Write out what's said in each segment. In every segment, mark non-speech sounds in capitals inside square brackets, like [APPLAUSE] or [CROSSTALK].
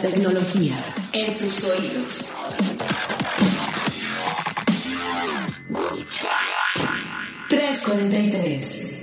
tecnología en tus oídos. ¡343!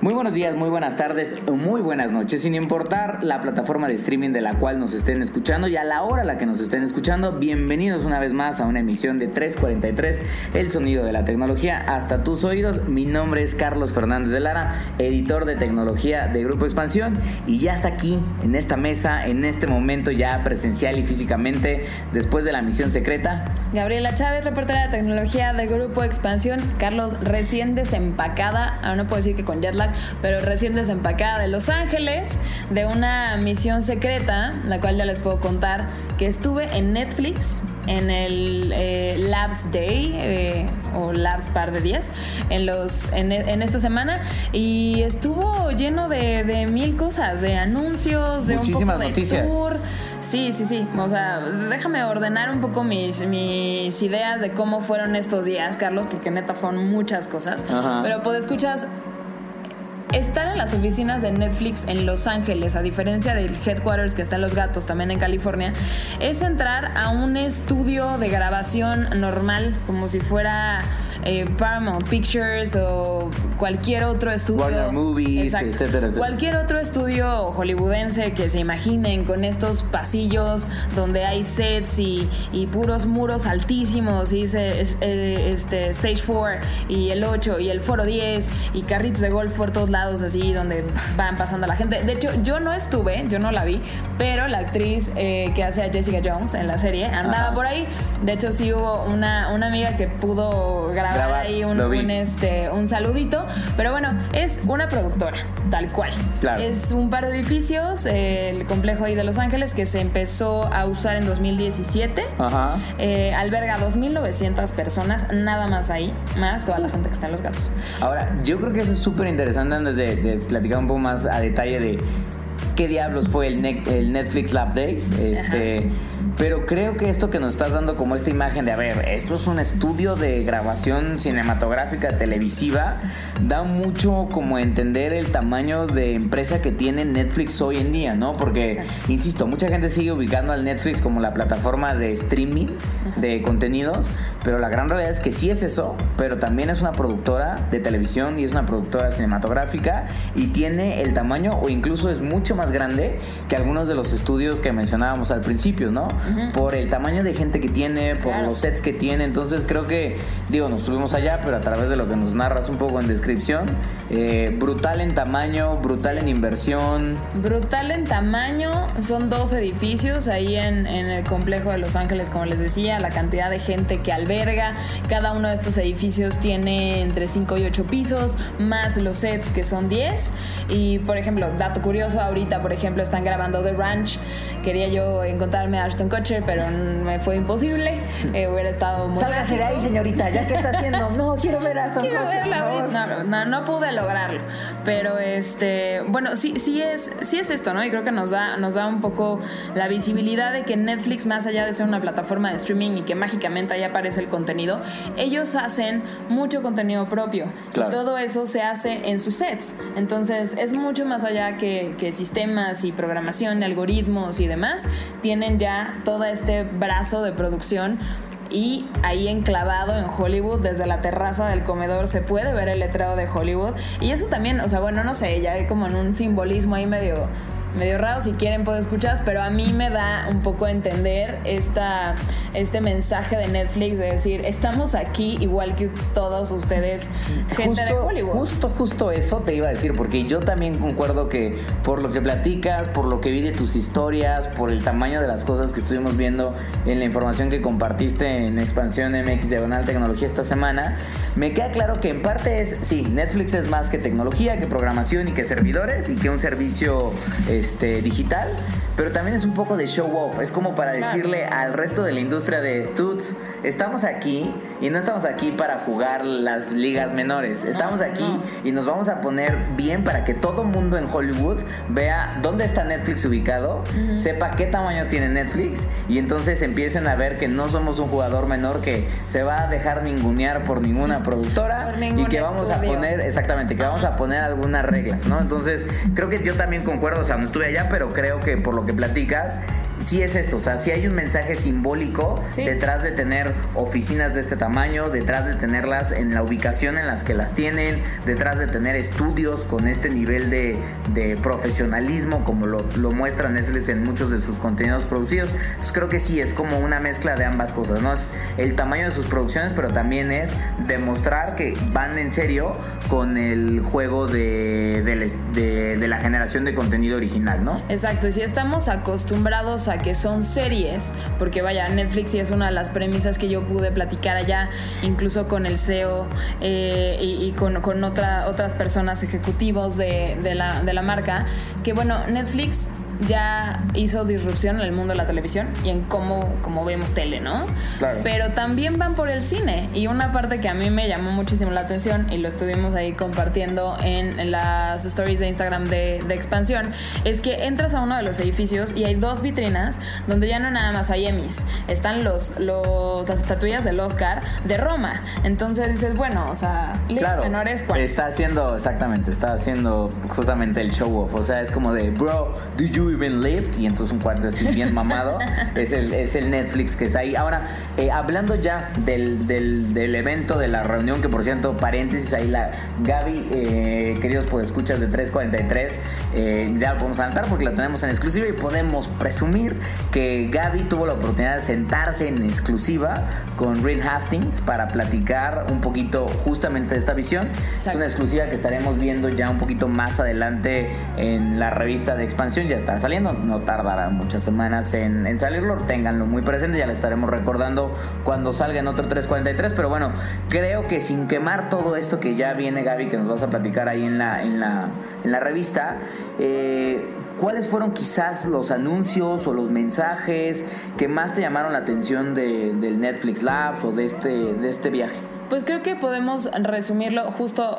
Muy buenos días, muy buenas tardes, muy buenas noches, sin importar la plataforma de streaming de la cual nos estén escuchando y a la hora a la que nos estén escuchando, bienvenidos una vez más a una emisión de 343, el sonido de la tecnología hasta tus oídos. Mi nombre es Carlos Fernández de Lara, editor de tecnología de Grupo Expansión y ya está aquí en esta mesa, en este momento ya presencial y físicamente, después de la misión secreta. Gabriela Chávez, reportera de tecnología de Grupo Expansión. Carlos, recién desempacada, aún no puedo decir que con jetlag pero recién desempacada de Los Ángeles, de una misión secreta, la cual ya les puedo contar, que estuve en Netflix en el eh, Labs Day eh, o Labs par de días en, los, en, esta semana y estuvo lleno de, mil cosas, de anuncios, de un poco de noticias. tour. Sí, sí, sí. O sea, déjame ordenar un poco mis, mis ideas de cómo fueron estos días, Carlos, porque neta fueron muchas cosas. Pero pues escuchas Estar en las oficinas de Netflix en Los Ángeles, a diferencia del headquarters que está en Los Gatos, también en California, es entrar a un estudio de grabación normal, como si fuera eh, Paramount Pictures o cualquier otro estudio. Warner Movies, etcétera, Cualquier otro estudio hollywoodense que se imaginen con estos pasillos donde hay sets y, puros muros altísimos y dice eh, este, Stage 4 y el 8 y el Foro 10 y carritos de golf por todos lados así donde van pasando la gente. De hecho, yo no estuve, yo no la vi, pero la actriz eh, que hace a Jessica Jones en la serie andaba por ahí. De hecho, sí hubo una, una amiga que pudo grabar ahí un, este, un saludito. Pero bueno, es una productora, tal cual. Es un par de edificios, el complejo ahí de Los Ángeles, que se empezó a usar en 2017. Ajá. Eh, alberga 2.900 personas, nada más ahí, más toda la gente que está en Los Gatos. Ahora, yo creo que eso es súper interesante antes de, platicar un poco más a detalle de qué diablos fue el, el Netflix Lab Days. Este, pero creo que esto que nos estás dando como esta imagen de, a ver, esto es un estudio de grabación cinematográfica televisiva, da mucho como entender el tamaño de empresa que tiene Netflix hoy en día, ¿no? Porque, insisto, mucha gente sigue ubicando al Netflix como la plataforma de streaming de contenidos, pero la gran realidad es que sí es eso, pero también es una productora de televisión y es una productora cinematográfica y tiene el tamaño o incluso es mucho más grande que algunos de los estudios que mencionábamos al principio, ¿no? Por el tamaño de gente que tiene, por los sets que tiene, entonces creo que, digo, nos estuvimos allá, pero a través de lo que nos narras un poco en descripción, eh, brutal en tamaño, brutal en inversión. Brutal en tamaño, son dos edificios ahí en, en el complejo de Los Ángeles, como les decía, la cantidad de gente que alberga, cada uno de estos edificios tiene entre 5 y 8 pisos, más los sets que son 10. Y por ejemplo, dato curioso, ahorita por ejemplo están grabando The Ranch, quería yo encontrarme a Ashton Kutcher, pero me fue imposible, [LAUGHS] eh, hubiera estado muy... Sálgase de ahí señorita, ¿ya qué está haciendo? No, [LAUGHS] quiero ver a Ashton Kutcher, No, no, no, pude lograrlo, pero este, bueno, sí, sí es, sí es esto, ¿no? Y creo que nos da, nos da un poco la visibilidad de que Netflix, más allá de ser una plataforma de streaming y que mágicamente ahí aparece el contenido, ellos hacen mucho contenido propio. Y todo eso se hace en sus sets. Entonces es mucho más allá que, que y programación, algoritmos y demás. Tienen ya todo este brazo de producción y ahí enclavado en Hollywood, desde la terraza del comedor, se puede ver el letrero de Hollywood. Y eso también, o sea, bueno, no sé, ya hay como en un simbolismo ahí medio medio raro, si quieren puedo escuchar, pero a mí me da un poco a entender esta, este mensaje de Netflix de decir, estamos aquí igual que todos ustedes, gente de Hollywood. Justo, justo eso te iba a decir, porque yo también concuerdo que por lo que platicas, por lo que vi de tus historias, por el tamaño de las cosas que estuvimos viendo en la información que compartiste en Expansión MX Diagonal Tecnología esta semana, me queda claro que en parte es, sí, Netflix es más que tecnología, que programación y que servidores y que un servicio este, digital, pero también es un poco de show off. Es como para decirle al resto de la industria de Tuts, estamos aquí y no estamos aquí para jugar las ligas menores. Estamos aquí y nos vamos a poner bien para que todo mundo en Hollywood vea dónde está Netflix ubicado, sepa qué tamaño tiene Netflix y entonces empiecen a ver que no somos un jugador menor que se va a dejar ningunear por ninguna productora y que vamos a poner, exactamente, que vamos a poner algunas reglas, ¿no? Entonces, creo que yo también concuerdo, o sea, estuve allá, pero creo que por lo que platicas, sí es esto, o sea, sí hay un mensaje simbólico Sí. detrás de tener oficinas de este tamaño, detrás de tenerlas en la ubicación en las que las tienen, detrás de tener estudios con este nivel de, de profesionalismo como lo, lo muestra Netflix en muchos de sus contenidos producidos. Entonces creo que sí es como una mezcla de ambas cosas, ¿no? Es el tamaño de sus producciones, pero también es demostrar que van en serio con el juego de, de- de la generación de contenido original, ¿no? Exacto, y si estamos acostumbrados que son series, porque vaya, Netflix sí es una de las premisas que yo pude platicar allá, incluso con el CEO eh, y, con, con otra, otras personas ejecutivos de la marca, que bueno, Netflix ya hizo disrupción en el mundo de la televisión y en cómo, cómo vemos tele, ¿no? Claro. Pero también van por el cine. Y una parte que a mí me llamó muchísimo la atención y lo estuvimos ahí compartiendo en, en las stories de Instagram de, de expansión, es que entras a uno de los edificios y hay dos vitrinas donde ya no nada más hay Emmys, están los, los, las estatuillas del Oscar de Roma. Entonces dices, bueno, o sea, Claro, no eres cuál. está haciendo, exactamente, está haciendo justamente el show off. O sea, es como de, bro, do you even? Y entonces un cuarto así bien mamado. [LAUGHS] es, el, es el Netflix que está ahí. Ahora, eh, hablando ya del, del, del evento, de la reunión, que por cierto, paréntesis, ahí la Gaby, eh, queridos pues escuchas de 343, eh, ya lo podemos adelantar porque la tenemos en exclusiva y podemos presumir que Gaby tuvo la oportunidad de sentarse en exclusiva con Reed Hastings para platicar un poquito justamente de esta visión. Es una exclusiva que estaremos viendo ya un poquito más adelante en la revista de expansión. Ya saliendo, no tardará muchas semanas en, en salirlo. Ténganlo muy presente, ya lo estaremos recordando cuando salga en otro 343. Pero bueno, creo que sin quemar todo esto que ya viene Gaby, que nos vas a platicar ahí en la, en la, en la revista, eh, ¿cuáles fueron quizás los anuncios o los mensajes que más te llamaron la atención de- del Netflix Labs o de este, de este viaje? Pues creo que podemos resumirlo justo.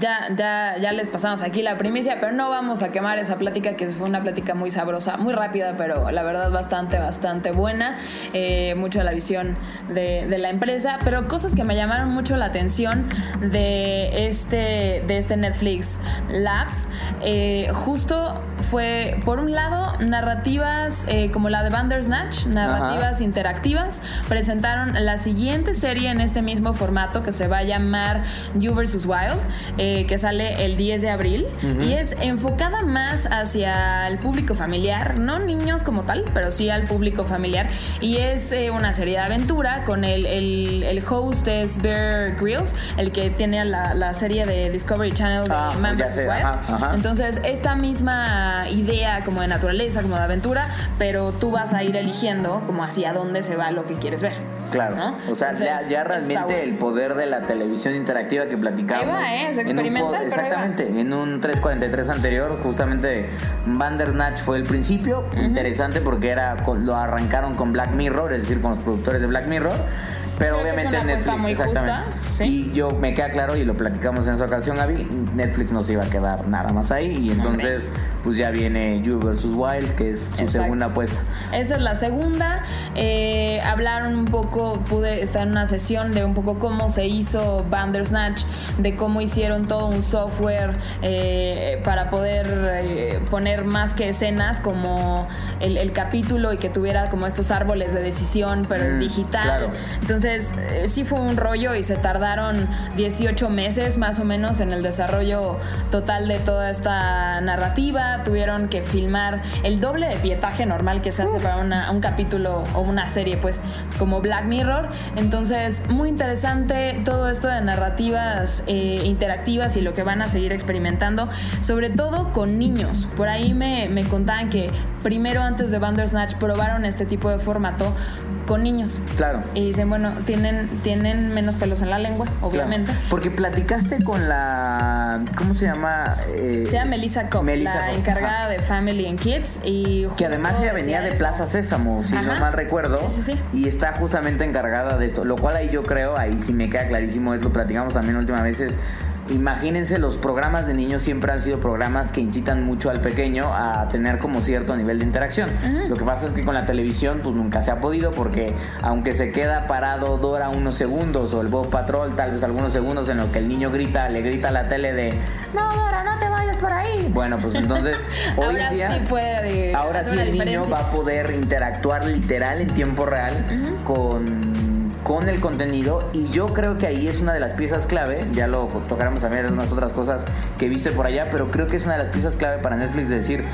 Ya, ya, ya les pasamos aquí la primicia, pero no vamos a quemar esa plática, que fue una plática muy sabrosa, muy rápida, pero la verdad bastante, bastante buena. Eh, mucho de la visión de, de la empresa, pero cosas que me llamaron mucho la atención de este, de este Netflix Labs. eh, justo fue, por un lado, narrativas eh, como la de Bandersnatch, narrativas Ajá. interactivas. Presentaron la siguiente serie en este mismo formato que se va a llamar You vs. Wild, eh, que sale el 10 de abril y es enfocada más hacia el público familiar, no niños como tal, pero sí al público familiar. Y es eh, una serie de aventura con el, el, el host es Bear Grylls, el que tiene la, la serie de Discovery Channel de Ah, Man ya vs. sé, Wild. ajá, ajá. Entonces, esta misma idea como de naturaleza, como de aventura, pero tú vas a ir eligiendo como hacia dónde se va lo que quieres ver. Claro, ¿no? o sea, ya, Entonces, ya está realmente bueno. el poder de la televisión interactiva que platicamos. Ahí va, ¿eh? Es en un pero ahí va. Exactamente, en un 343 anterior, justamente Bandersnatch fue el principio, interesante porque era lo arrancaron con Black Mirror, es decir, con los productores de Black Mirror. Pero Creo que es obviamente una Netflix, muy exactamente. justa, ¿sí? Y yo me queda claro y lo platicamos en esa ocasión, Gaby, Netflix no se iba a quedar nada más ahí y entonces pues ya viene You vs Wild, que es su Exacto. segunda apuesta. Esa es la segunda. Eh, hablaron un poco, pude estar en una sesión de un poco cómo se hizo Bandersnatch, de cómo hicieron todo un software eh, para poder eh, poner más que escenas como el, el capítulo y que tuviera como estos árboles de decisión, pero Mm, digital. claro. Entonces, eh, sí fue un rollo y se tardaron 18 meses más o menos en el desarrollo total de toda esta narrativa. Tuvieron que filmar el doble de pietaje normal que se hace para una- un capítulo o una serie, pues, como Black Mirror. Entonces, muy interesante todo esto de narrativas eh, interactivas y lo que van a seguir experimentando, sobre todo con niños. Por ahí me, me contaban que primero, antes de Bandersnatch, probaron este tipo de formato con niños. Claro. Y dicen, bueno, tienen, tienen menos pelos en la lengua, obviamente. Claro, Porque platicaste con la. ¿Cómo se llama? Eh, Se llama Melissa Cobb, Melissa la Cobb, encargada ajá. de Family and Kids. Y Que además ella venía de eso. Plaza Sésamo, si no mal recuerdo. Sí, sí, sí. Y está justamente encargada de esto. Lo cual ahí yo creo, ahí sí me queda clarísimo, es lo platicamos también última vez, es imagínense, los programas de niños siempre han sido programas que incitan mucho al pequeño a tener como cierto nivel de interacción. Lo que pasa es que con la televisión pues nunca se ha podido porque aunque se queda parado Dora unos segundos o el Bob Patrol tal vez algunos segundos en lo que el niño grita, le grita a la tele de no Dora, no te vayas por ahí. Bueno, pues entonces [LAUGHS] hoy Ahora día sí puede ahora sí el niño va a poder interactuar literal en tiempo real con con el contenido y yo creo que ahí es una de las piezas clave, ya lo tocaremos también en unas otras cosas que viste por allá, pero creo que es una de las piezas clave para Netflix de decir,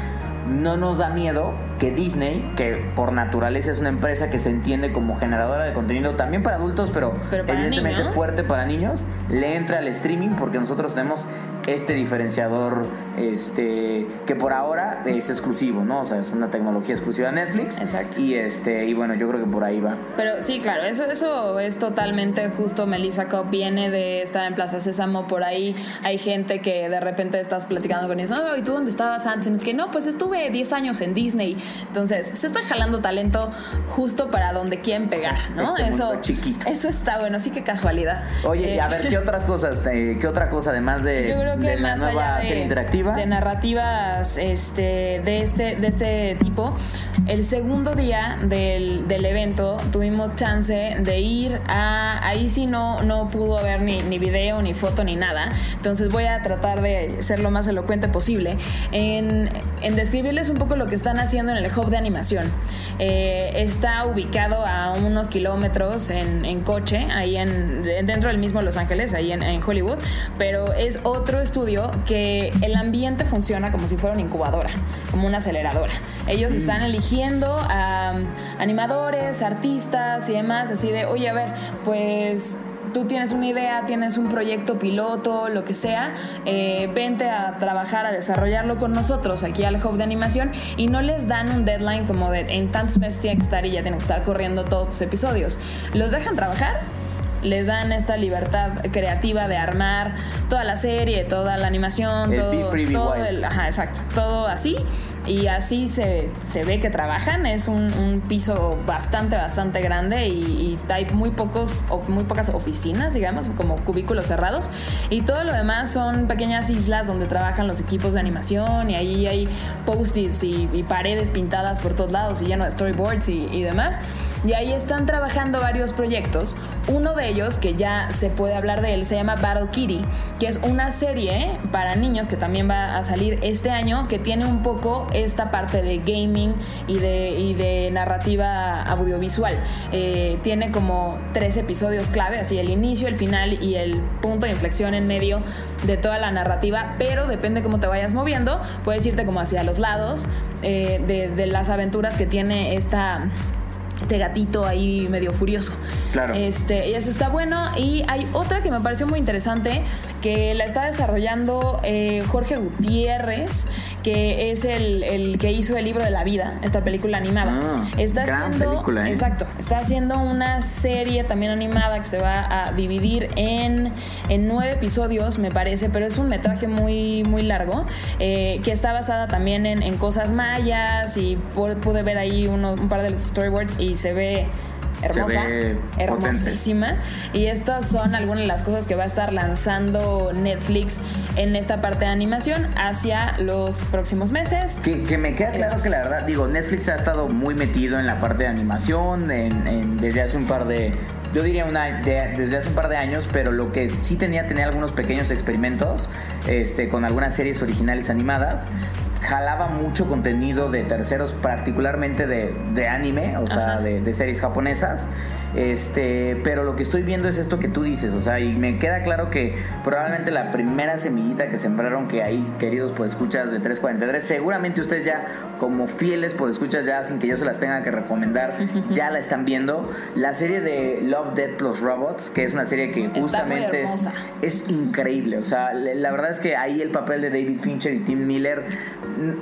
no nos da miedo que Disney, que por naturaleza es una empresa que se entiende como generadora de contenido también para adultos, pero, Pero para evidentemente niños. fuerte para niños, le entra al streaming porque nosotros tenemos este diferenciador este que por ahora es exclusivo, ¿no? O sea, es una tecnología exclusiva de Netflix. Exacto. Y este y bueno, yo creo que por ahí va. Pero sí, claro, eso, eso es totalmente justo. Melissa Cobb viene de estar en Plaza Sésamo, por ahí hay gente que de repente estás platicando con ellos, "Ah, ¿y tú dónde estabas antes? Y que no, pues estuve 10 años en Disney. Entonces, se está jalando talento justo para donde quieren pegar, ¿no? Este eso, chiquito. eso está bueno, sí que casualidad. Oye, y Eh, a ver, ¿qué otras cosas? eh, ¿Qué otra cosa además de, yo creo que de la más nueva allá de, interactiva? de narrativas este, de, este, de este tipo, el segundo día del, del evento tuvimos chance de ir a... Ahí sí no, no pudo haber ni, ni video, ni foto, ni nada. Entonces voy a tratar de ser lo más elocuente posible en, en describirles un poco lo que están haciendo en el hub de animación. Eh, está ubicado a unos kilómetros en, en coche, ahí en, dentro del mismo Los Ángeles, ahí en, en Hollywood, pero es otro estudio que el ambiente funciona como si fuera una incubadora, como una aceleradora. Ellos están eligiendo a animadores, artistas y demás, así de, oye, a ver, pues tú tienes una idea, tienes un proyecto piloto, lo que sea, eh, vente a trabajar, a desarrollarlo con nosotros aquí al Hub de Animación y no les dan un deadline como de en tantos meses tiene que estar y ya tienen que estar corriendo todos tus episodios. Los dejan trabajar les dan esta libertad creativa de armar toda la serie, toda la animación, El todo, Be Free, Be todo el, ajá, exacto, todo así y así se, se ve que trabajan. Es un, piso bastante, bastante grande y, hay muy pocos, muy pocas oficinas, digamos, como cubículos cerrados y todo lo demás son pequeñas islas donde trabajan los equipos de animación y ahí hay post-its y, paredes pintadas por todos lados y lleno de storyboards y demás. Y ahí están trabajando varios proyectos. Uno de ellos, que ya se puede hablar de él, se llama Battle Kitty, que es una serie para niños que también va a salir este año, que tiene un poco esta parte de gaming y de, y de narrativa audiovisual. Eh, tiene como tres episodios clave, así el inicio, el final y el punto de inflexión en medio de toda la narrativa, pero depende cómo te vayas moviendo, puedes irte como hacia los lados eh, de, de las aventuras que tiene esta este gatito ahí medio furioso. Claro. Este, y eso está bueno. Y hay otra que me pareció muy interesante, que la está desarrollando eh, Jorge Gutiérrez, que es el, el que hizo el libro de la vida, esta película animada. Ah, está gran haciendo, película, ¿eh? exacto, está haciendo una serie también animada que se va a dividir en, en nueve episodios, me parece, pero es un metraje muy, muy largo, eh, que está basada también en, en cosas mayas y pu- pude ver ahí uno- un par de los storyboards y se ve hermosa, hermosísima. Y estas son algunas de las cosas que va a estar lanzando Netflix en esta parte de animación hacia los próximos meses. Que, que me queda claro que la verdad, digo, Netflix ha estado muy metido en la parte de animación en- en- desde hace un par de, yo diría una, de- desde hace un par de años, pero lo que sí tenía, tenía algunos pequeños experimentos este, con algunas series originales animadas. Jalaba mucho contenido de terceros, particularmente de, de anime, o sea, de, de series japonesas. Este, pero lo que estoy viendo es esto que tú dices, o sea, y me queda claro que probablemente la primera semillita que sembraron que hay, queridos pues escuchas de 343, seguramente ustedes ya como fieles pues escuchas ya sin que yo se las tenga que recomendar, [LAUGHS] ya la están viendo. La serie de Love Dead Plus Robots, que es una serie que justamente es, increíble, o sea, la verdad es que ahí el papel de David Fincher y Tim Miller,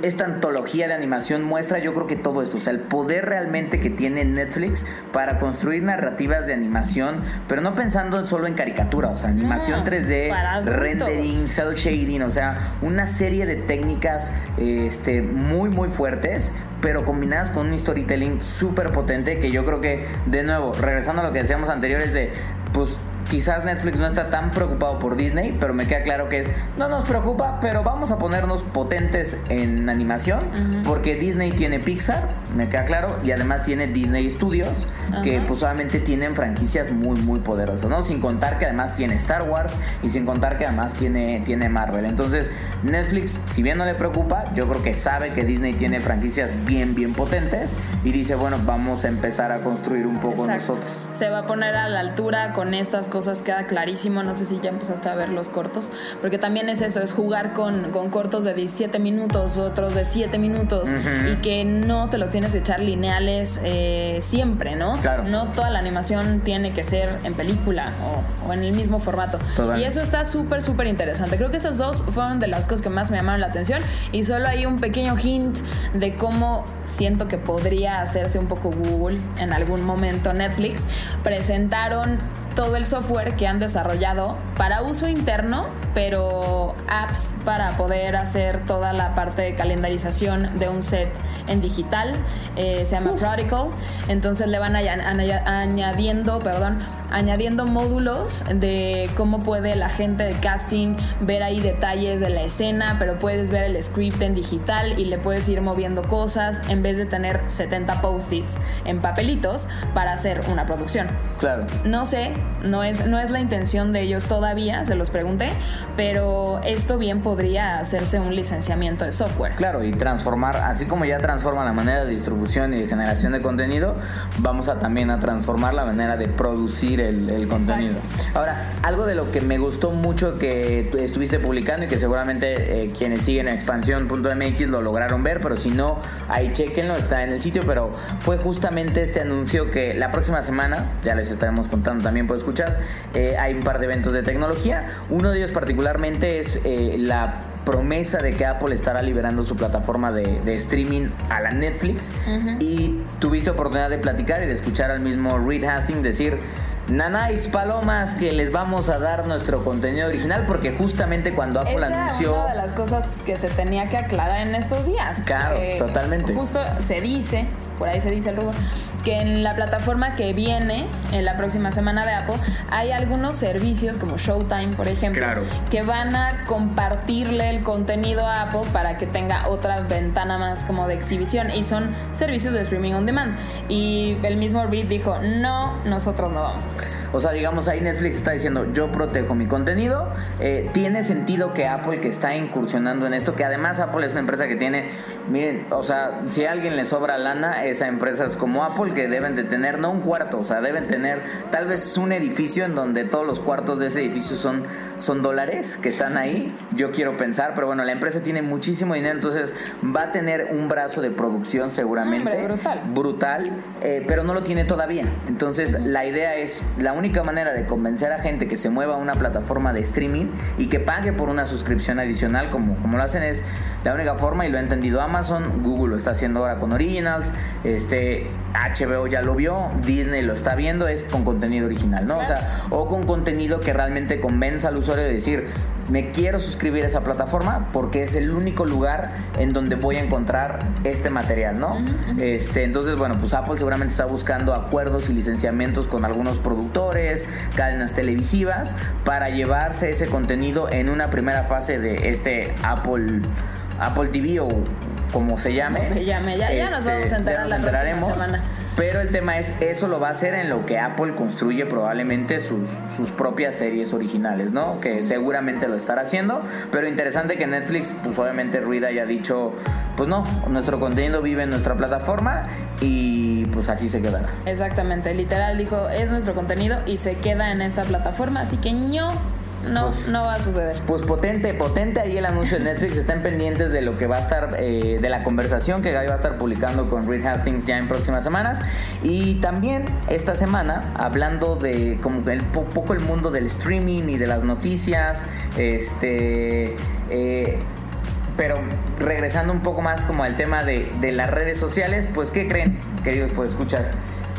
esta antología de animación muestra yo creo que todo esto, o sea, el poder realmente que tiene Netflix para construir narrativas de animación, pero no pensando en- solo en caricatura, o sea, animación No, 3D, para adultos. rendering, cel shading, o sea, una serie de técnicas este, muy, muy fuertes, pero combinadas con un storytelling súper potente que yo creo que, de nuevo, regresando a lo que decíamos anteriores de, pues, quizás Netflix no está tan preocupado por Disney, pero me queda claro que es, no nos preocupa, pero vamos a ponernos potentes en animación, porque Disney tiene Pixar, me queda claro, y además tiene Disney Studios, que pues solamente tienen franquicias muy, muy poderosas, ¿no? Sin contar que además tiene Star Wars y sin contar que además tiene, tiene Marvel. Entonces, Netflix, si bien no le preocupa, yo creo que sabe que Disney tiene franquicias bien, bien potentes y dice, bueno, vamos a empezar a construir un poco nosotros. Se va a poner a la altura con estas cosas, queda clarísimo. No sé si ya empezaste a ver los cortos, porque también es eso, es jugar con, con cortos de 17 minutos, otros de 7 minutos, y que no te los tienes que echar lineales eh, siempre, ¿no? Claro. No toda la animación tiene que ser en película o, o en el mismo formato. Y eso está súper, súper interesante. Creo que esas dos fueron de las cosas que más me llamaron la atención y solo hay un pequeño hint de cómo siento que podría hacerse un poco Google en algún momento Netflix. Presentaron todo el software que han desarrollado para uso interno, pero apps para poder hacer toda la parte de calendarización de un set en digital. Eh, se llama Prodigal. Entonces le van añadiendo, perdón, añadiendo módulos de cómo puede la gente de casting ver ahí detalles de la escena, pero puedes ver el script en digital y le puedes ir moviendo cosas en vez de tener 70 post-its en papelitos para hacer una producción. Claro. No sé no es, no es la intención de ellos todavía, se los pregunté, pero esto bien podría hacerse un licenciamiento de software. Claro, y transformar, así como ya transforma la manera de distribución y de generación de contenido, vamos a también a transformar la manera de producir el, contenido. Ahora, algo de lo que me gustó mucho que estuviste publicando y que seguramente eh, quienes siguen expansión.mx lo lograron ver, pero si no, ahí chequenlo, está en el sitio, pero fue justamente este anuncio que la próxima semana, ya les estaremos contando también por escuchas, eh, hay un par de eventos de tecnología. Uno de ellos particularmente es eh, la promesa de que Apple estará liberando su plataforma de, streaming a la Netflix. Y tuviste oportunidad de platicar y de escuchar al mismo Reed Hastings decir Nanáis Palomas que les vamos a dar nuestro contenido original porque justamente cuando Apple anunció una de las cosas que se tenía que aclarar en estos días. Claro, totalmente. Justo se dice, por ahí se dice el rumor, que en la plataforma que viene en la próxima semana de Apple hay algunos servicios como Showtime, por ejemplo, que van a compartirle el contenido a Apple para que tenga otra ventana más como de exhibición y son servicios de streaming on demand. Y el mismo Reed dijo, no, nosotros no vamos a hacer eso. O sea, digamos, ahí Netflix está diciendo, yo protejo mi contenido. Eh, tiene sentido que Apple, que está incursionando en esto, que además Apple es una empresa que tiene, miren, o sea, si a alguien le sobra lana, esa empresa es como Apple, que deben de tener, no un cuarto, o sea, deben tener tal vez un edificio en donde todos los cuartos de ese edificio son, son dólares que están ahí. Yo quiero pensar, pero bueno, la empresa tiene muchísimo dinero, entonces va a tener un brazo de producción seguramente. brutal. Brutal, eh, pero no lo tiene todavía. Entonces, la idea es, la única manera de convencer a gente que se mueva a una plataforma de streaming y que pague por una suscripción adicional, como, como lo hacen, es la única forma, y lo ha entendido Amazon, Google lo está haciendo ahora con Originals, este, HBO ya lo vio, Disney lo está viendo, es con contenido original, ¿no? O sea, o con contenido que realmente convenza al usuario de decir, me quiero suscribir a esa plataforma porque es el único lugar en donde voy a encontrar este material, ¿no? Este, entonces, bueno, pues Apple seguramente está buscando acuerdos y licenciamientos con algunos productores, cadenas televisivas, para llevarse ese contenido en una primera fase de este Apple, Apple TV o como se llame. se llame, ya, ya nos este, vamos a enterar la próxima semana. Pero el tema es, eso lo va a hacer en lo que Apple construye probablemente sus, sus propias series originales, ¿no? Que seguramente lo estará haciendo. Pero interesante que Netflix, pues obviamente Ruida haya dicho, pues no, nuestro contenido vive en nuestra plataforma y pues aquí se quedará. Exactamente, literal dijo, es nuestro contenido y se queda en esta plataforma, así que ño no, pues, no va a suceder. Pues potente, potente ahí el anuncio de Netflix. Estén pendientes de lo que va a estar, eh, de la conversación que Guy va a estar publicando con Reed Hastings ya en próximas semanas. Y también esta semana, hablando de como el poco el mundo del streaming y de las noticias, este. Eh, pero regresando un poco más como al tema de, de las redes sociales, pues ¿qué creen, queridos pues escuchas?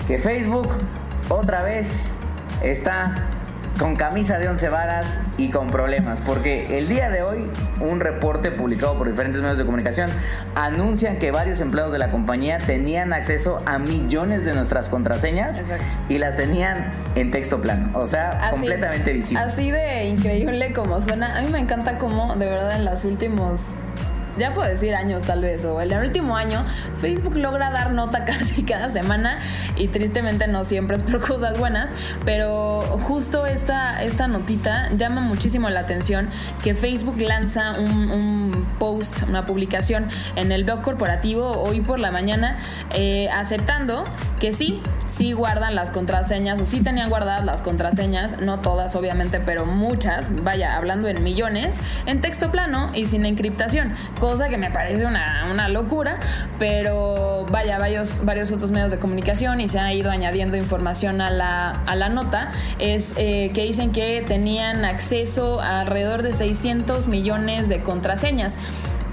Que Facebook otra vez está con camisa de once varas y con problemas, porque el día de hoy un reporte publicado por diferentes medios de comunicación anuncian que varios empleados de la compañía tenían acceso a millones de nuestras contraseñas y las tenían en texto plano, o sea, completamente visible. Así de increíble como suena. A mí me encanta cómo de verdad en los últimos ya puedo decir años tal vez, o el último año, Facebook logra dar nota [LAUGHS] casi cada semana y tristemente no siempre es por cosas buenas, pero justo esta, esta notita llama muchísimo la atención que Facebook lanza un, post, una publicación en el blog corporativo hoy por la mañana eh, aceptando que sí, sí guardan las contraseñas o sí tenían guardadas las contraseñas, no todas obviamente, pero muchas, vaya, hablando en millones, en texto plano y sin encriptación cosa que me parece una, locura, pero vaya, varios, varios otros medios de comunicación y se ha ido añadiendo información a la, a la nota, es eh, que dicen que tenían acceso a alrededor de 600 millones de contraseñas.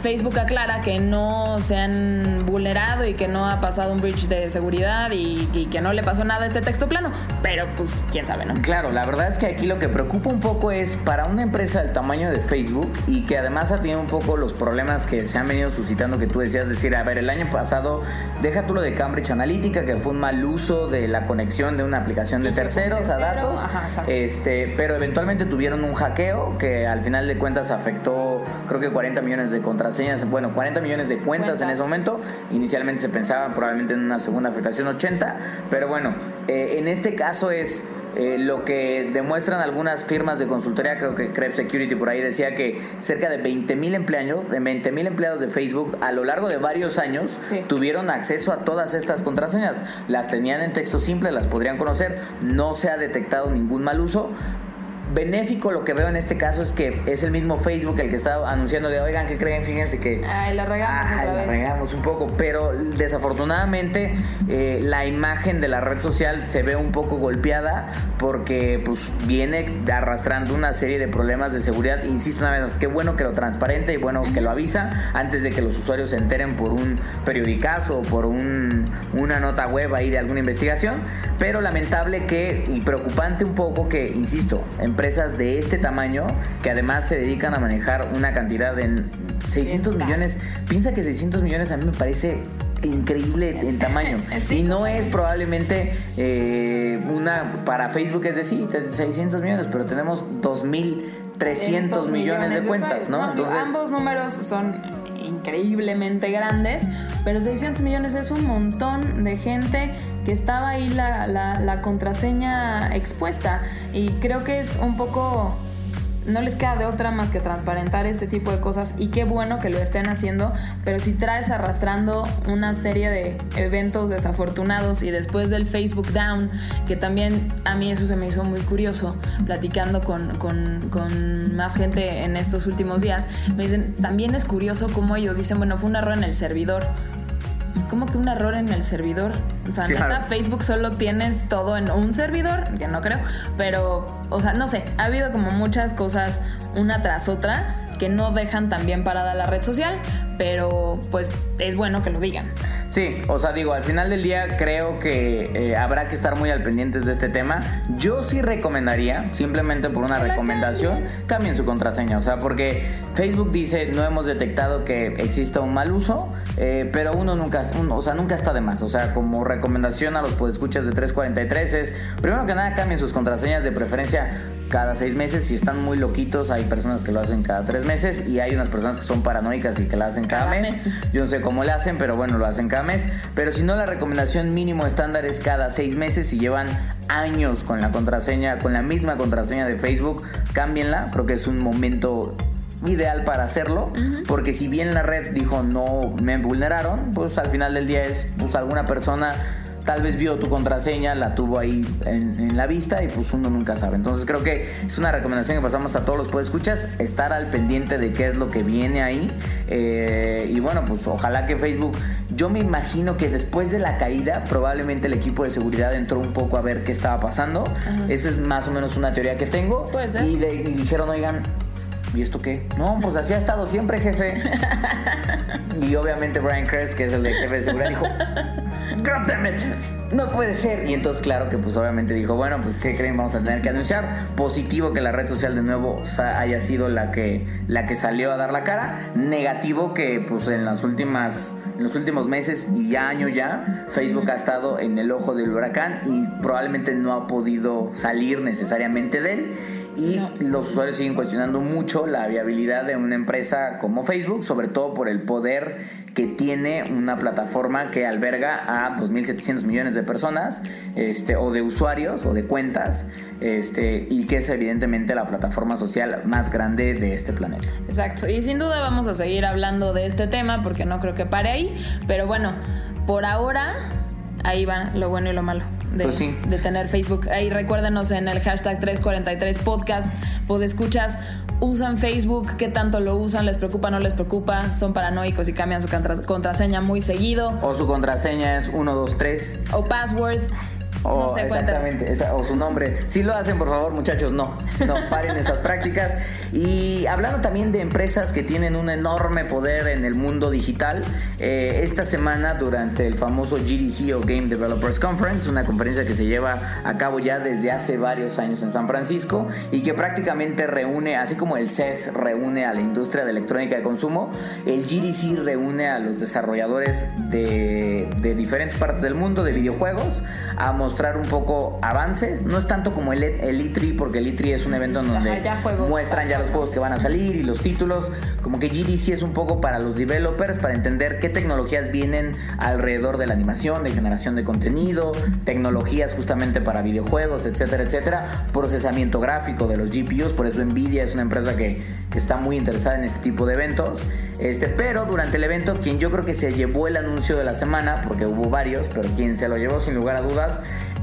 Facebook aclara que no se han vulnerado y que no ha pasado un breach de seguridad y, que no le pasó nada a este texto plano, pero pues quién sabe, ¿no? Claro, la verdad es que aquí lo que preocupa un poco es para una empresa del tamaño de Facebook y que además ha tenido un poco los problemas que se han venido suscitando que tú decías, decir, a ver, el año pasado, deja tú lo de Cambridge Analytica, que fue un mal uso de la conexión de una aplicación de terceros a datos, este, pero eventualmente tuvieron un hackeo que al final de cuentas afectó creo que 40 millones de contratos bueno, 40 millones de cuentas, en ese momento. Inicialmente se pensaba probablemente en una segunda afectación 80, pero bueno, eh, en este caso es... Eh, lo que demuestran algunas firmas de consultoría, creo que Krebs Security por ahí decía que cerca de 20 mil empleados, de 20 mil empleados de Facebook a lo largo de varios años tuvieron acceso a todas estas contraseñas. Las tenían en texto simple, las podrían conocer, no se ha detectado ningún mal uso, benéfico lo que veo en este caso es que es el mismo Facebook el que está anunciando de, oigan, ¿qué creen? Fíjense que... Ay, lo regamos otra vez. regamos un poco, pero desafortunadamente eh, la imagen de la red social se ve un poco golpeada porque pues viene arrastrando una serie de problemas de seguridad. Insisto una vez, qué bueno que lo transparente y bueno que lo avisa antes de que los usuarios se enteren por un periodicazo o por un, una nota web ahí de alguna investigación, pero lamentable que y preocupante un poco que, insisto, en empresas de este tamaño que además se dedican a manejar una cantidad de 600 millones. Piensa que 600 millones a mí me parece increíble en tamaño. [LAUGHS] y no es probablemente eh, una para Facebook es decir, 600 millones, pero tenemos 2.300 millones de cuentas, ¿no? Entonces, ambos números son increíblemente grandes, pero 600 millones es un montón de gente que estaba ahí la, la, la contraseña expuesta. Y creo que es un poco no les queda de otra más que transparentar este tipo de cosas y qué bueno que lo estén haciendo, pero si traes arrastrando una serie de eventos desafortunados y después del Facebook Down, que también a mí eso se me hizo muy curioso, platicando con, con, con más gente en estos últimos días, me dicen, también es curioso cómo ellos dicen, bueno, fue un error en el servidor, como que un error en el servidor. O sea, neta, Facebook solo tienes todo en un servidor, que no creo, pero, o sea, no sé, ha habido como muchas cosas una tras otra que no dejan tan bien parada la red social, pero pues es bueno que lo digan. Sí, o sea, digo, al final del día creo que eh, habrá que estar muy al pendientes de este tema. Yo sí recomendaría, simplemente por una recomendación, cambien. su contraseña. O sea, porque Facebook dice no hemos detectado que exista un mal uso, eh, pero uno nunca, o sea, nunca está de más. O sea, como recomendación a los podescuchas de 343 es, primero que nada, cambien sus contraseñas de preferencia cada seis meses. Si están muy loquitos, hay personas que lo hacen cada tres meses y hay unas personas que son paranoicas y que lo hacen cada, mes. Yo no sé cómo le hacen, pero bueno, lo hacen cada mes. Pero si no, la recomendación mínimo estándar es cada seis meses. Si llevan años con la contraseña, con la misma contraseña de Facebook, cámbienla. Creo que es un momento ideal para hacerlo, porque si bien la red dijo no me vulneraron, pues al final del día es pues alguna persona tal vez vio tu contraseña, la tuvo ahí en, la vista y pues uno nunca sabe. Entonces creo que es una recomendación que pasamos a todos los podescuchas, estar al pendiente de qué es lo que viene ahí. Eh, y bueno, pues ojalá que Facebook, yo me imagino que después de la caída, probablemente el equipo de seguridad entró un poco a ver qué estaba pasando. Esa es más o menos una teoría que tengo. Y, le, y dijeron, oigan, ¿y esto qué? No, pues así ha estado siempre, jefe. [LAUGHS] y obviamente Brian Krebs, que es el de jefe de seguridad, dijo, God damn it no puede ser. Y entonces, claro que pues obviamente dijo, bueno, pues ¿qué creen? Vamos a tener que anunciar. Positivo que la red social de nuevo haya sido la que, la que salió a dar la cara. Negativo que pues en las últimas, en los últimos meses y años ya, Facebook ha estado en el ojo del huracán y probablemente no ha podido salir necesariamente de él y los usuarios siguen cuestionando mucho la viabilidad de una empresa como Facebook, sobre todo por el poder que tiene una plataforma que alberga a 2.700 millones de personas, este, o de usuarios, o de cuentas, este, y que es evidentemente la plataforma social más grande de este planeta. Exacto, y sin duda vamos a seguir hablando de este tema porque no creo que pare ahí, pero bueno, por ahora ahí va lo bueno y lo malo de, pues de tener Facebook. Ahí recuérdenos en el hashtag 343 podcast, escuchas usan Facebook, qué tanto lo usan, les preocupa, no les preocupa, son paranoicos y cambian su contraseña muy seguido. O su contraseña es 123. O password. O, exactamente, o su nombre. Si lo hacen, por favor, muchachos, no. No paren esas [LAUGHS] prácticas. Y hablando también de empresas que tienen un enorme poder en el mundo digital, eh, esta semana durante el famoso GDC o Game Developers Conference, una conferencia que se lleva a cabo ya desde hace varios años en San Francisco y que prácticamente reúne, así como el CES reúne a la industria de electrónica de consumo, el GDC reúne a los desarrolladores de, de diferentes partes del mundo de videojuegos a mostrar un poco avances. No es tanto como el, el E3, porque el E3 es un evento en donde muestran ya los juegos que van a salir y los títulos. Como que GDC es un poco para los developers, para entender qué tecnologías vienen alrededor de la animación, de generación de contenido, tecnologías justamente para videojuegos, etcétera, etcétera. Procesamiento gráfico de los GPUs, por eso Nvidia es una empresa que, que está muy interesada en este tipo de eventos. Este, pero durante el evento, quien yo creo que se llevó el anuncio de la semana, porque hubo varios, pero quien se lo llevó sin lugar a dudas,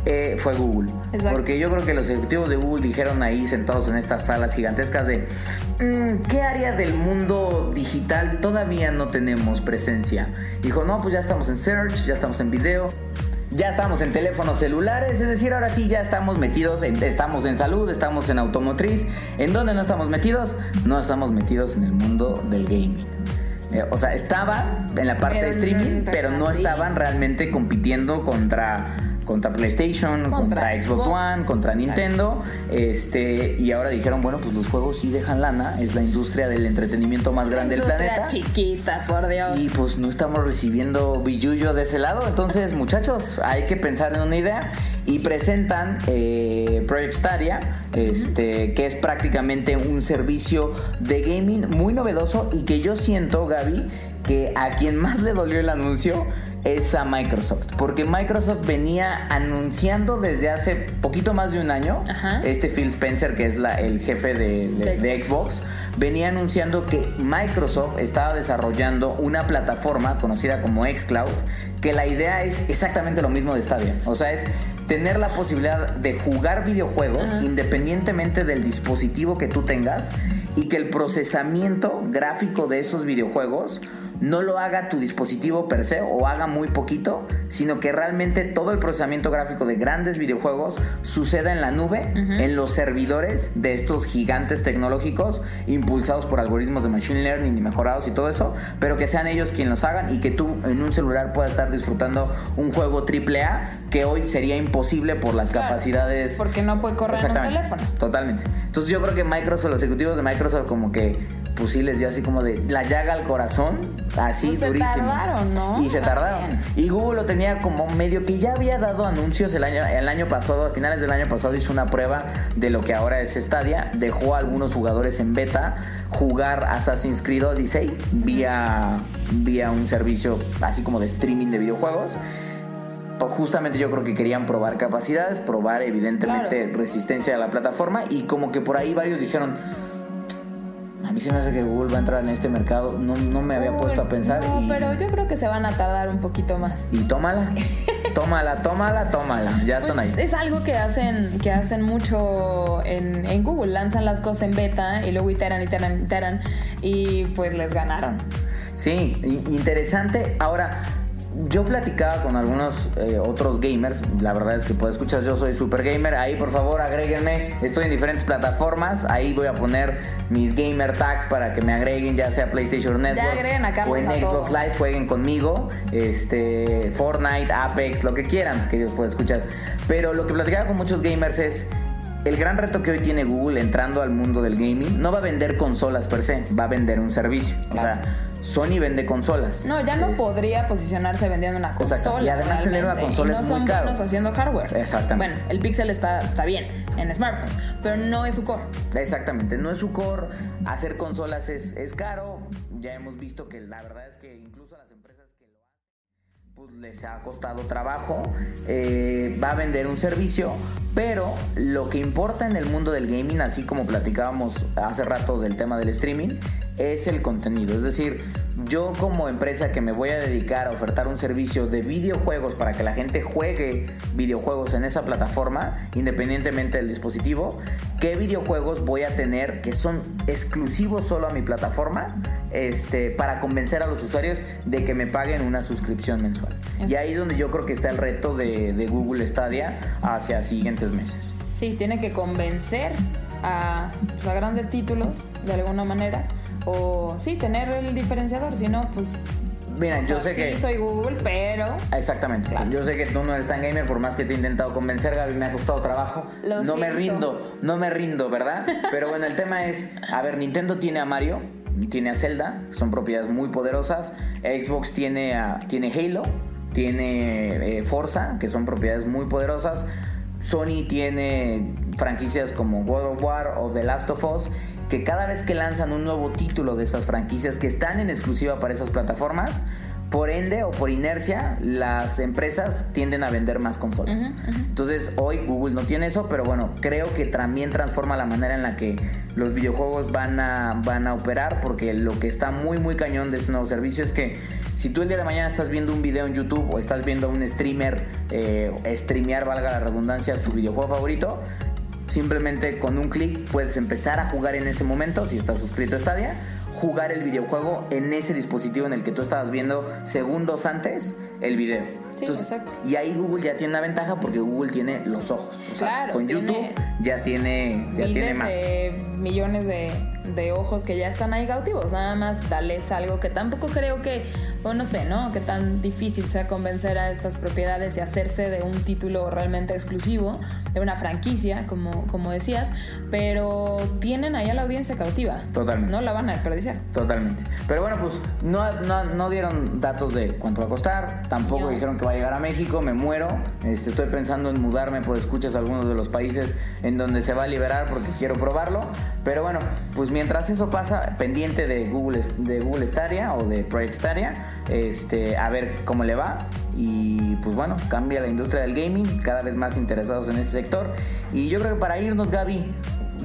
eh, fue Google. Porque yo creo que los ejecutivos de Google dijeron ahí sentados en estas salas gigantescas de mm, ¿qué área del mundo digital todavía no tenemos presencia? Dijo, no, pues ya estamos en search, ya estamos en video. Ya estamos en teléfonos celulares, es decir, ahora sí ya estamos metidos, en, estamos en salud, estamos en automotriz. ¿En dónde no estamos metidos? No estamos metidos en el mundo del gaming. Eh, o sea, estaba en la parte de streaming, pero no estaban realmente compitiendo contra contra PlayStation, contra, Xbox, One, contra Nintendo, este y ahora dijeron, bueno, pues los juegos sí dejan lana, es la industria del entretenimiento más grande del planeta. chiquita, por Dios. Y pues no estamos recibiendo billuyo de ese lado, entonces, [LAUGHS] muchachos, hay que pensar en una idea. Y presentan eh, Project Stadia, este, que es prácticamente un servicio de gaming muy novedoso y que yo siento, Gaby, que a quien más le dolió el anuncio es a Microsoft. Porque Microsoft venía anunciando desde hace poquito más de un año, este Phil Spencer, que es la, el jefe de, Xbox, venía anunciando que Microsoft estaba desarrollando una plataforma conocida como Xcloud, que la idea es exactamente lo mismo de Stadia. O sea, es tener la posibilidad de jugar videojuegos independientemente del dispositivo que tú tengas y que el procesamiento gráfico de esos videojuegos no lo haga tu dispositivo per se o haga muy poquito, sino que realmente todo el procesamiento gráfico de grandes videojuegos suceda en la nube, en los servidores de estos gigantes tecnológicos impulsados por algoritmos de machine learning y mejorados y todo eso, pero que sean ellos quienes los hagan y que tú en un celular puedas estar disfrutando un juego AAA que hoy sería imposible por las capacidades. Porque no puede correr en un teléfono. Totalmente. Entonces yo creo que Microsoft, los ejecutivos de Microsoft como que pues sí les dio así como de la llaga al corazón, así pues durísimo. Se tardaron, ¿no? Y se tardaron. Y Google lo tenía como medio que ya había dado anuncios el año, el año pasado, a finales del año pasado hizo una prueba de lo que ahora es Stadia, dejó a algunos jugadores en beta jugar Assassin's Creed Odyssey vía, vía un servicio así como de streaming de videojuegos pues justamente yo creo que querían probar capacidades, probar evidentemente resistencia a la plataforma y como que por ahí varios dijeron, a mí se me hace que Google va a entrar en este mercado. No, no me había puesto a pensar. No, pero yo creo que se van a tardar un poquito más. Y tómala. [LAUGHS] tómala, tómala, tómala. Ya están ahí. Es algo que hacen, que hacen mucho en, en, Google. Lanzan las cosas en beta y luego iteran, iteran, iteran. Y pues les ganaron. Sí, interesante. Ahora, yo platicaba con algunos eh, otros gamers, la verdad es que puedo escuchar, yo soy super gamer, ahí por favor agréguenme, estoy en diferentes plataformas, ahí voy a poner mis gamer tags para que me agreguen, ya sea PlayStation Network agreguen a Carlos o en Xbox. Live, jueguen conmigo, este, Fortnite, Apex, lo que quieran que yo pueda escuchar. Pero lo que platicaba con muchos gamers es el gran reto que hoy tiene Google entrando al mundo del gaming, no va a vender consolas per se, va a vender un servicio. O sea, Sony vende consolas. No, ya no Es- podría posicionarse vendiendo una consola. Exacto. Y además tener una consola Y no es son muy caro. buenos haciendo hardware. Exactamente. Bueno, el Pixel está, está bien en smartphones, pero no es su core. Exactamente, no es su core. Hacer consolas es, es caro. Ya hemos visto que la verdad es que incluso las empresas pues les ha costado trabajo. Eh, va a vender un servicio, pero lo que importa en el mundo del gaming, así como platicábamos hace rato del tema del streaming, es el contenido. Es decir, yo como empresa que me voy a dedicar a ofertar un servicio de videojuegos para que la gente juegue videojuegos en esa plataforma, independientemente del dispositivo, ¿qué videojuegos voy a tener que son exclusivos solo a mi plataforma? Este, para convencer a los usuarios de que me paguen una suscripción mensual. Y ahí es donde yo creo que está el reto de, de Google Stadia hacia siguientes meses. Sí, tiene que convencer a, pues, a grandes títulos de alguna manera. O sí, tener el diferenciador. Si no, pues. Mira, yo sea, sé sí, que... soy Google, pero. Exactamente. Claro. Yo sé que tú no eres tan gamer, por más que te he intentado convencer, Gaby, me ha costado trabajo. Lo no me siento. rindo, no me rindo, ¿verdad? [LAUGHS] Pero bueno, el tema es, a ver, Nintendo tiene a Mario, tiene a Zelda, son propiedades muy poderosas. Xbox tiene tiene Halo, tiene eh, Forza, que son propiedades muy poderosas. Sony tiene franquicias como World of War o The Last of Us, que cada vez que lanzan un nuevo título de esas franquicias que están en exclusiva para esas plataformas, por ende o por inercia, las empresas tienden a vender más consolas. Entonces, hoy Google no tiene eso, pero bueno, creo que también transforma la manera en la que los videojuegos van a, van a operar, porque lo que está muy, muy cañón de este nuevo servicio es que si tú el día de mañana estás viendo un video en YouTube o estás viendo a un streamer eh, streamear, valga la redundancia, su videojuego favorito, simplemente con un clic puedes empezar a jugar en ese momento, si estás suscrito a Stadia, jugar el videojuego en ese dispositivo en el que tú estabas viendo segundos antes el video. Sí, exacto. Y ahí Google ya tiene una ventaja porque Google tiene los ojos. O sea, Claro, con YouTube ya tiene, ya tiene más. millones de, de ojos que ya están ahí cautivos. Nada más dales algo que tampoco creo que, o no sé, ¿no? Que tan difícil sea convencer a estas propiedades y hacerse de un título realmente exclusivo, de una franquicia, como, como decías, pero tienen ahí a la audiencia cautiva. Totalmente. No la van a desperdiciar. Totalmente. Pero bueno, pues no, no, no dieron datos de cuánto va a costar, tampoco No. dijeron que va a llegar a México, me muero. Este, estoy pensando en mudarme, pues escuchas algunos de los países en donde se va a liberar porque quiero probarlo. Pero bueno, pues mientras eso pasa, pendiente de Google, de Google Stadia o de Project Stadia, este, a ver cómo le va. Y pues bueno, cambia la industria del gaming, cada vez más interesados en ese sector. Y yo creo que para irnos, Gaby,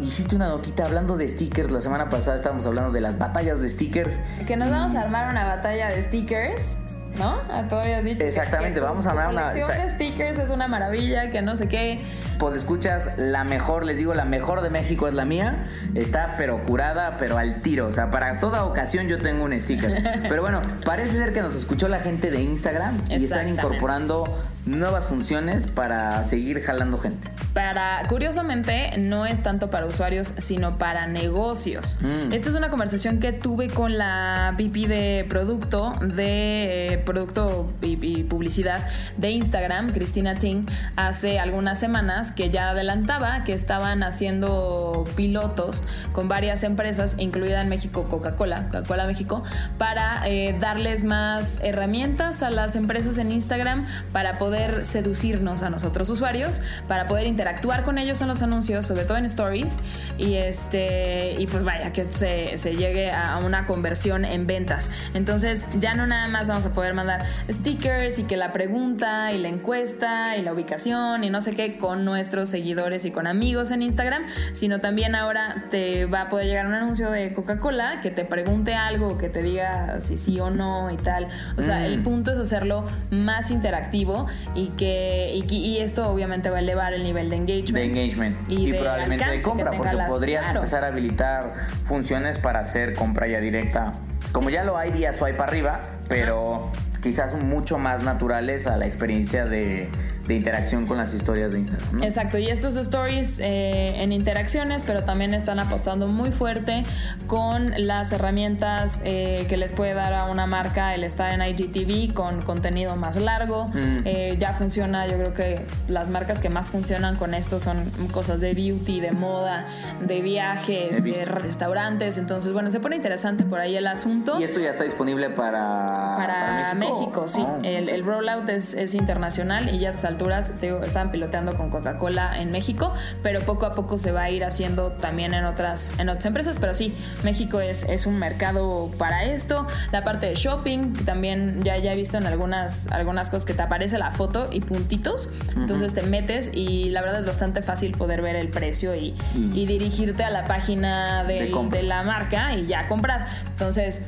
hiciste una notita hablando de stickers. La semana pasada estábamos hablando de las batallas de stickers. Que nos vamos a armar una batalla de stickers. ¿No? Ah, Tú habías dicho. Exactamente, que vamos a armar una- colección de stickers es una maravilla, que no sé qué. Pues escuchas, la mejor, les digo, la mejor de México es la mía. Está pero curada, pero al tiro. O sea, para toda ocasión yo tengo un sticker. [LAUGHS] Pero bueno, parece ser que nos escuchó la gente de Instagram y están incorporando nuevas funciones para seguir jalando gente. Para, curiosamente, no es tanto para usuarios, sino para negocios. Mm. Esta es una conversación que tuve con la VP de producto, de eh, producto y, y publicidad de Instagram, Cristina Ting, hace algunas semanas que ya adelantaba que estaban haciendo pilotos con varias empresas, incluida en México Coca-Cola, Coca-Cola México, para eh, darles más herramientas a las empresas en Instagram para poder seducirnos a nosotros usuarios, para poder interactuar con ellos en los anuncios, sobre todo en stories, y este y pues vaya, que esto se, se llegue a una conversión en ventas. Entonces ya no nada más vamos a poder mandar stickers y que la pregunta y la encuesta y la ubicación y no sé qué con nuestros seguidores y con amigos en Instagram, sino también ahora te va a poder llegar un anuncio de Coca-Cola que te pregunte algo, que te diga si sí o no y tal. O sea, Mm. el punto es hacerlo más interactivo y que y, y esto obviamente va a elevar el nivel de engagement. De engagement y, de probablemente de compra, porque las- podrías claro. empezar a habilitar funciones para hacer compra ya directa. Como ya lo hay vía swipe arriba, pero quizás mucho más naturales a la experiencia de, de interacción con las historias de Instagram. ¿no? Exacto, y estos stories eh, en interacciones, pero también están apostando muy fuerte con las herramientas eh, que les puede dar a una marca el estar en IGTV con contenido más largo. Mm. Eh, ya funciona, yo creo que las marcas que más funcionan con esto son cosas de beauty, de moda, de viajes, de restaurantes. Entonces, bueno, se pone interesante por ahí el asunto. Y esto ya está disponible para, Para, México, sí. Oh. El, el rollout es, es internacional y ya estas alturas te digo, estaban piloteando con Coca-Cola en México, pero poco a poco se va a ir haciendo también en otras, en otras empresas. Pero sí, México es, es un mercado para esto. La parte de shopping, también ya, ya he visto en algunas, algunas cosas que te aparece la foto y puntitos. Entonces te metes y la verdad es bastante fácil poder ver el precio y, y dirigirte a la página De del- de la marca y ya comprar. Entonces,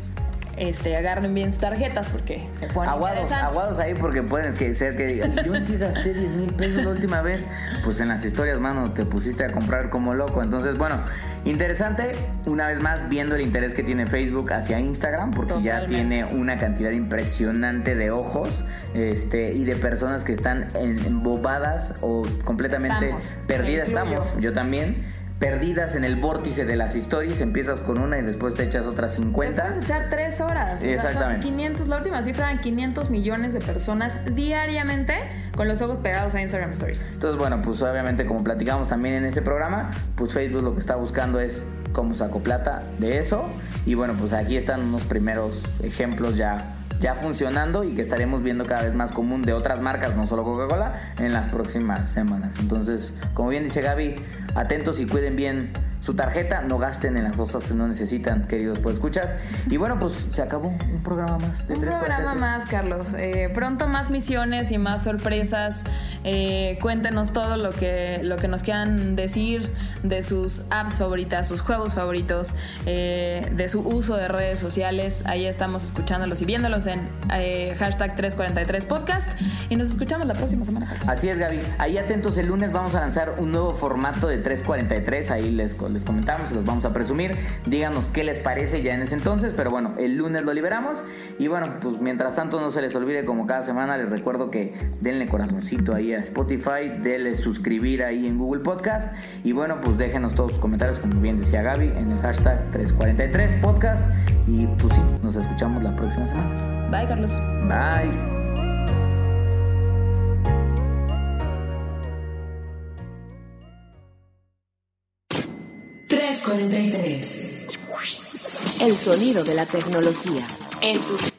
este, agarren bien sus tarjetas porque se pone Aguados, aguados ahí porque pueden que ser que digan, yo en qué gasté 10 mil pesos la última vez. Pues en las historias, mano, te pusiste a comprar como loco. Entonces, bueno, interesante, una vez más, viendo el interés que tiene Facebook hacia Instagram, porque ya tiene una cantidad impresionante de ojos este, y de personas que están embobadas o completamente Estamos, perdidas. Estamos, yo también. Perdidas en el vórtice de las stories, empiezas con una y después te echas otras Te 50. puedes echar tres horas. O sea, son Exactamente. 500, la última cifra eran 500 millones de personas diariamente con los ojos pegados a Instagram Stories. Entonces, bueno, pues obviamente como platicamos también en ese programa, pues Facebook lo que está buscando es cómo saco plata de eso. Y bueno, pues aquí están unos primeros ejemplos ya, ya funcionando y que estaremos viendo cada vez más común de otras marcas, no solo Coca-Cola, en las próximas semanas. Entonces, como bien dice Gaby, atentos y cuiden bien su tarjeta, no gasten en las cosas que no necesitan, queridos pues escuchas. Y bueno, pues se acabó un programa más de Un 343. programa más, Carlos. Eh, pronto más misiones y más sorpresas. Eh, cuéntenos todo lo que, lo que nos quieran decir de sus apps favoritas, sus juegos favoritos, eh, de su uso de redes sociales. Ahí estamos escuchándolos y viéndolos en hashtag 343podcast. Y nos escuchamos la próxima semana, Carlos. Así es, Gaby. Ahí atentos, el lunes vamos a lanzar un nuevo formato de 343. Ahí les, les comentamos, se los vamos a presumir. Díganos qué les parece ya en ese entonces. Pero bueno, el lunes lo liberamos. Y bueno, pues mientras tanto, no se les olvide, como cada semana, les recuerdo que denle corazoncito ahí a Spotify, denle suscribir ahí en Google Podcast. Y bueno, pues déjenos todos sus comentarios, como bien decía Gaby, en el hashtag 343podcast. Y pues sí, nos escuchamos la próxima semana. Bye, Carlos. Bye. Tres cuarenta y tres El sonido de la tecnología. En tus